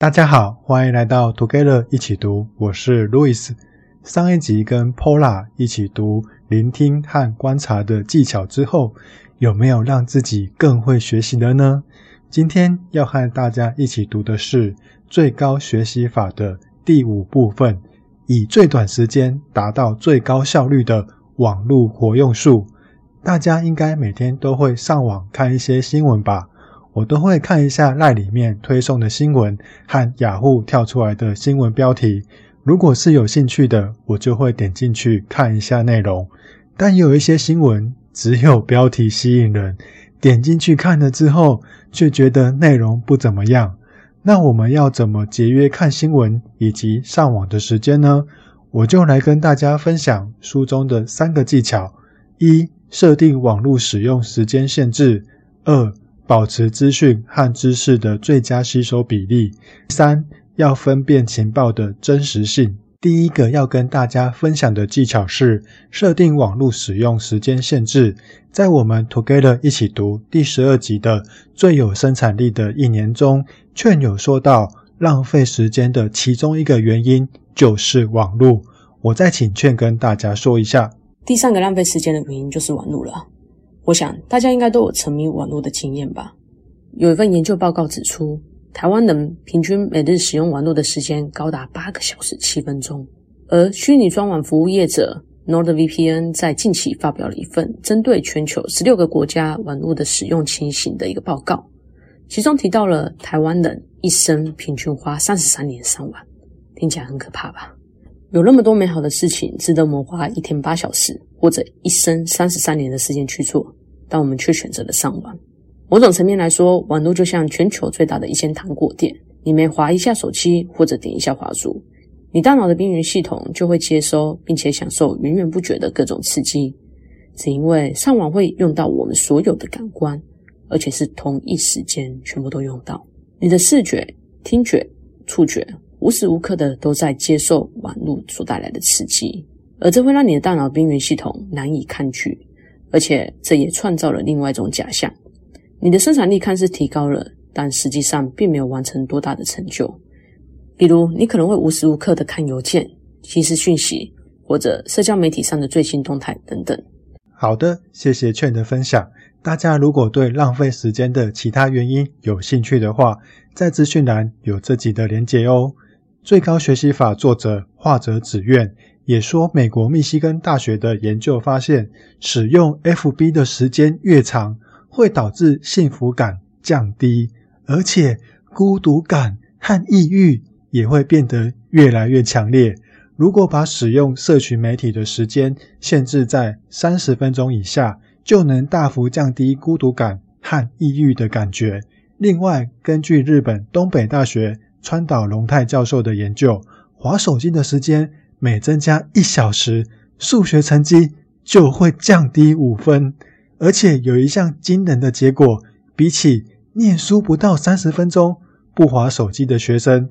大家好，欢迎来到 Together 一起读，我是 Louis。上一集跟 Paula 一起读聆听和观察的技巧之后，有没有让自己更会学习了呢？今天要和大家一起读的是最高学习法的第五部分，以最短时间达到最高效率的网络活用术。大家应该每天都会上网看一些新闻吧？我都会看一下奈里面推送的新闻和雅虎跳出来的新闻标题。如果是有兴趣的，我就会点进去看一下内容。但有一些新闻只有标题吸引人，点进去看了之后，却觉得内容不怎么样。那我们要怎么节约看新闻以及上网的时间呢？我就来跟大家分享书中的三个技巧：一、设定网络使用时间限制；二、保持资讯和知识的最佳吸收比例。三、要分辨情报的真实性。第一个要跟大家分享的技巧是设定网络使用时间限制。在我们 Together 一起读第十二集的最有生产力的一年中，劝有说到浪费时间的其中一个原因就是网络。我再请劝跟大家说一下，第三个浪费时间的原因就是网络了。我想大家应该都有沉迷网络的经验吧？有一份研究报告指出，台湾人平均每日使用网络的时间高达八个小时七分钟。而虚拟专网服务业者 NordVPN 在近期发表了一份针对全球十六个国家网络的使用情形的一个报告，其中提到了台湾人一生平均花三十三年上网，听起来很可怕吧？有那么多美好的事情值得我们花一天八小时或者一生三十三年的时间去做。但我们却选择了上网。某种层面来说，网络就像全球最大的一间糖果店。你每滑一下手机或者点一下滑鼠，你大脑的边缘系统就会接收并且享受源源不绝的各种刺激。只因为上网会用到我们所有的感官，而且是同一时间全部都用到。你的视觉、听觉、触觉，无时无刻的都在接受网络所带来的刺激，而这会让你的大脑边缘系统难以抗拒。而且这也创造了另外一种假象：你的生产力看似提高了，但实际上并没有完成多大的成就。比如，你可能会无时无刻的看邮件、即时讯息，或者社交媒体上的最新动态等等。好的，谢谢券的分享。大家如果对浪费时间的其他原因有兴趣的话，在资讯栏有自己的连结哦。最高学习法作者画者紫苑。也说，美国密西根大学的研究发现，使用 FB 的时间越长，会导致幸福感降低，而且孤独感和抑郁也会变得越来越强烈。如果把使用社群媒体的时间限制在三十分钟以下，就能大幅降低孤独感和抑郁的感觉。另外，根据日本东北大学川岛龙太教授的研究，滑手机的时间。每增加一小时，数学成绩就会降低五分。而且有一项惊人的结果，比起念书不到三十分钟不滑手机的学生，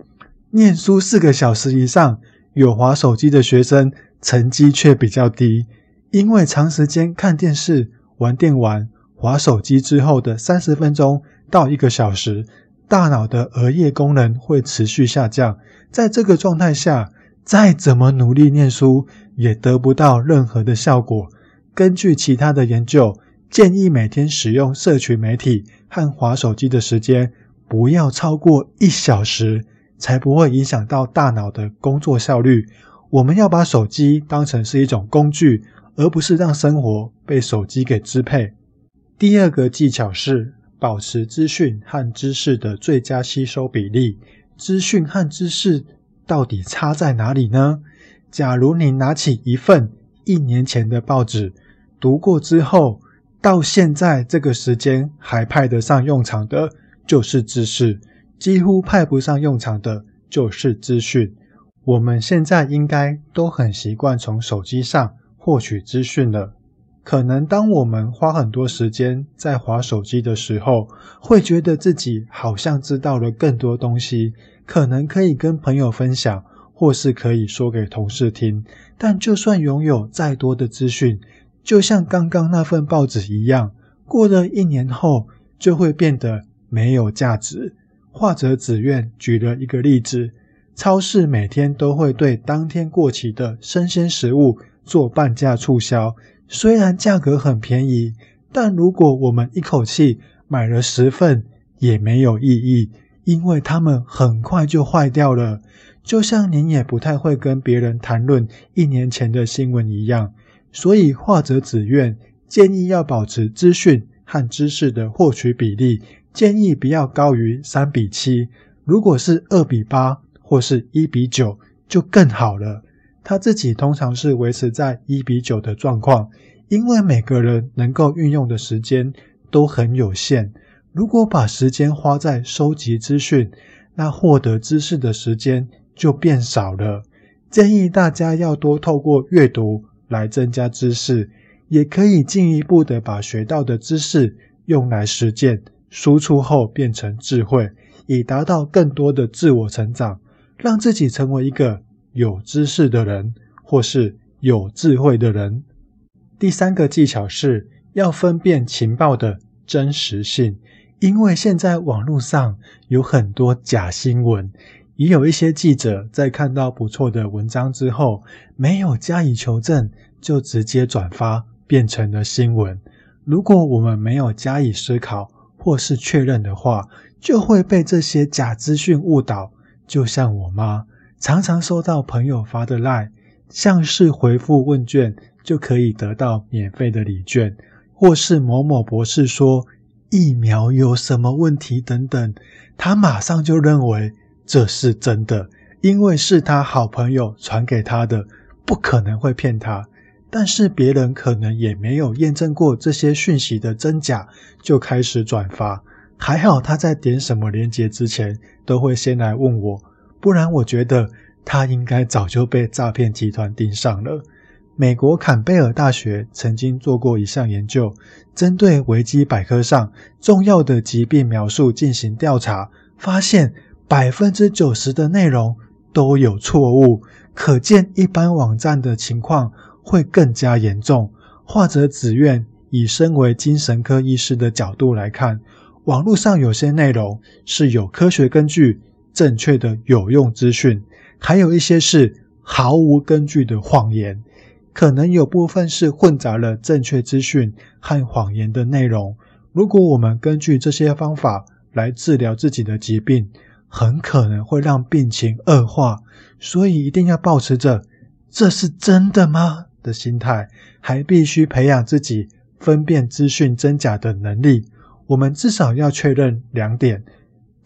念书四个小时以上有滑手机的学生，成绩却比较低。因为长时间看电视、玩电玩、滑手机之后的三十分钟到一个小时，大脑的额叶功能会持续下降。在这个状态下，再怎么努力念书，也得不到任何的效果。根据其他的研究，建议每天使用社群媒体和滑手机的时间不要超过一小时，才不会影响到大脑的工作效率。我们要把手机当成是一种工具，而不是让生活被手机给支配。第二个技巧是保持资讯和知识的最佳吸收比例。资讯和知识。到底差在哪里呢？假如你拿起一份一年前的报纸，读过之后，到现在这个时间还派得上用场的，就是知识；几乎派不上用场的，就是资讯。我们现在应该都很习惯从手机上获取资讯了。可能当我们花很多时间在划手机的时候，会觉得自己好像知道了更多东西。可能可以跟朋友分享，或是可以说给同事听。但就算拥有再多的资讯，就像刚刚那份报纸一样，过了一年后就会变得没有价值。樺泽紫苑举了一个例子：超市每天都会对当天过期的生鲜食物做半价促销，虽然价格很便宜，但如果我们一口气买了十份，也没有意义，因为它们很快就坏掉了。就像您也不太会跟别人谈论一年前的新闻一样，所以樺泽紫苑建议要保持资讯和知识的获取比例，建议不要高于三比七，如果是二比八或是一比九就更好了。他自己通常是维持在一比九的状况，因为每个人能够运用的时间都很有限，如果把时间花在收集资讯，那获得知识的时间就变少了。建议大家要多透过阅读来增加知识，也可以进一步的把学到的知识用来实践，输出后变成智慧，以达到更多的自我成长，让自己成为一个有知识的人，或是有智慧的人。第三个技巧是要分辨情报的真实性，因为现在网络上有很多假新闻。也有一些记者在看到不错的文章之后，没有加以求证，就直接转发，变成了新闻。如果我们没有加以思考或是确认的话，就会被这些假资讯误导。就像我妈常常收到朋友发的赖，像是回复问卷就可以得到免费的礼券，或是某某博士说疫苗有什么问题等等，他马上就认为。这是真的，因为是他好朋友传给他的，不可能会骗他。但是别人可能也没有验证过这些讯息的真假，就开始转发。还好他在点什么链接之前，都会先来问我，不然我觉得他应该早就被诈骗集团盯上了。美国坎贝尔大学曾经做过一项研究，针对维基百科上重要的疾病描述进行调查，发现。百分之九十的内容都有错误，可见一般网站的情况会更加严重。樺泽紫苑以身为精神科医师的角度来看，网络上有些内容是有科学根据、正确的有用资讯，还有一些是毫无根据的谎言。可能有部分是混杂了正确资讯和谎言的内容。如果我们根据这些方法来治疗自己的疾病，很可能会让病情恶化，所以一定要保持着“这是真的吗”的心态，还必须培养自己分辨资讯真假的能力。我们至少要确认两点：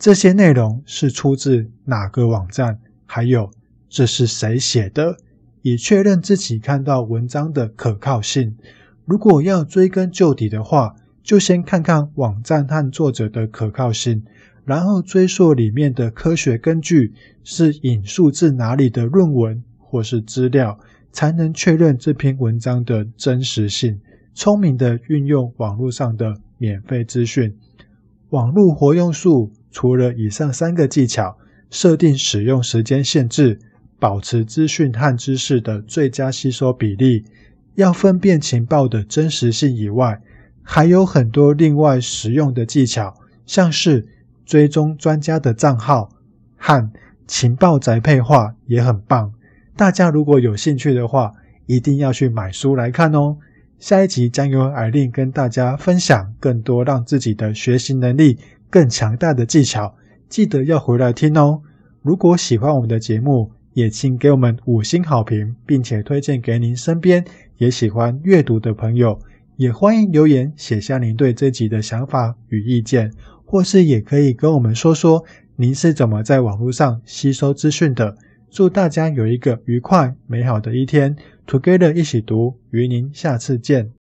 这些内容是出自哪个网站，还有这是谁写的，以确认自己看到文章的可靠性。如果要追根究底的话，就先看看网站和作者的可靠性。然后追溯里面的科学根据是引述自哪里的论文或是资料，才能确认这篇文章的真实性。聪明的运用网络上的免费资讯，网络活用术除了以上三个技巧，设定使用时间限制，保持资讯和知识的最佳吸收比例，要分辨情报的真实性以外，还有很多另外实用的技巧，像是。追踪专家的账号和情报宅配化也很棒，大家如果有兴趣的话，一定要去买书来看哦。下一集将由艾琳跟大家分享更多让自己的学习能力更强大的技巧，记得要回来听哦。如果喜欢我们的节目，也请给我们五星好评，并且推荐给您身边也喜欢阅读的朋友，也欢迎留言写下您对这集的想法与意见。或是也可以跟我们说说您是怎么在网络上吸收资讯的。祝大家有一个愉快美好的一天，Together 一起读，与您下次见。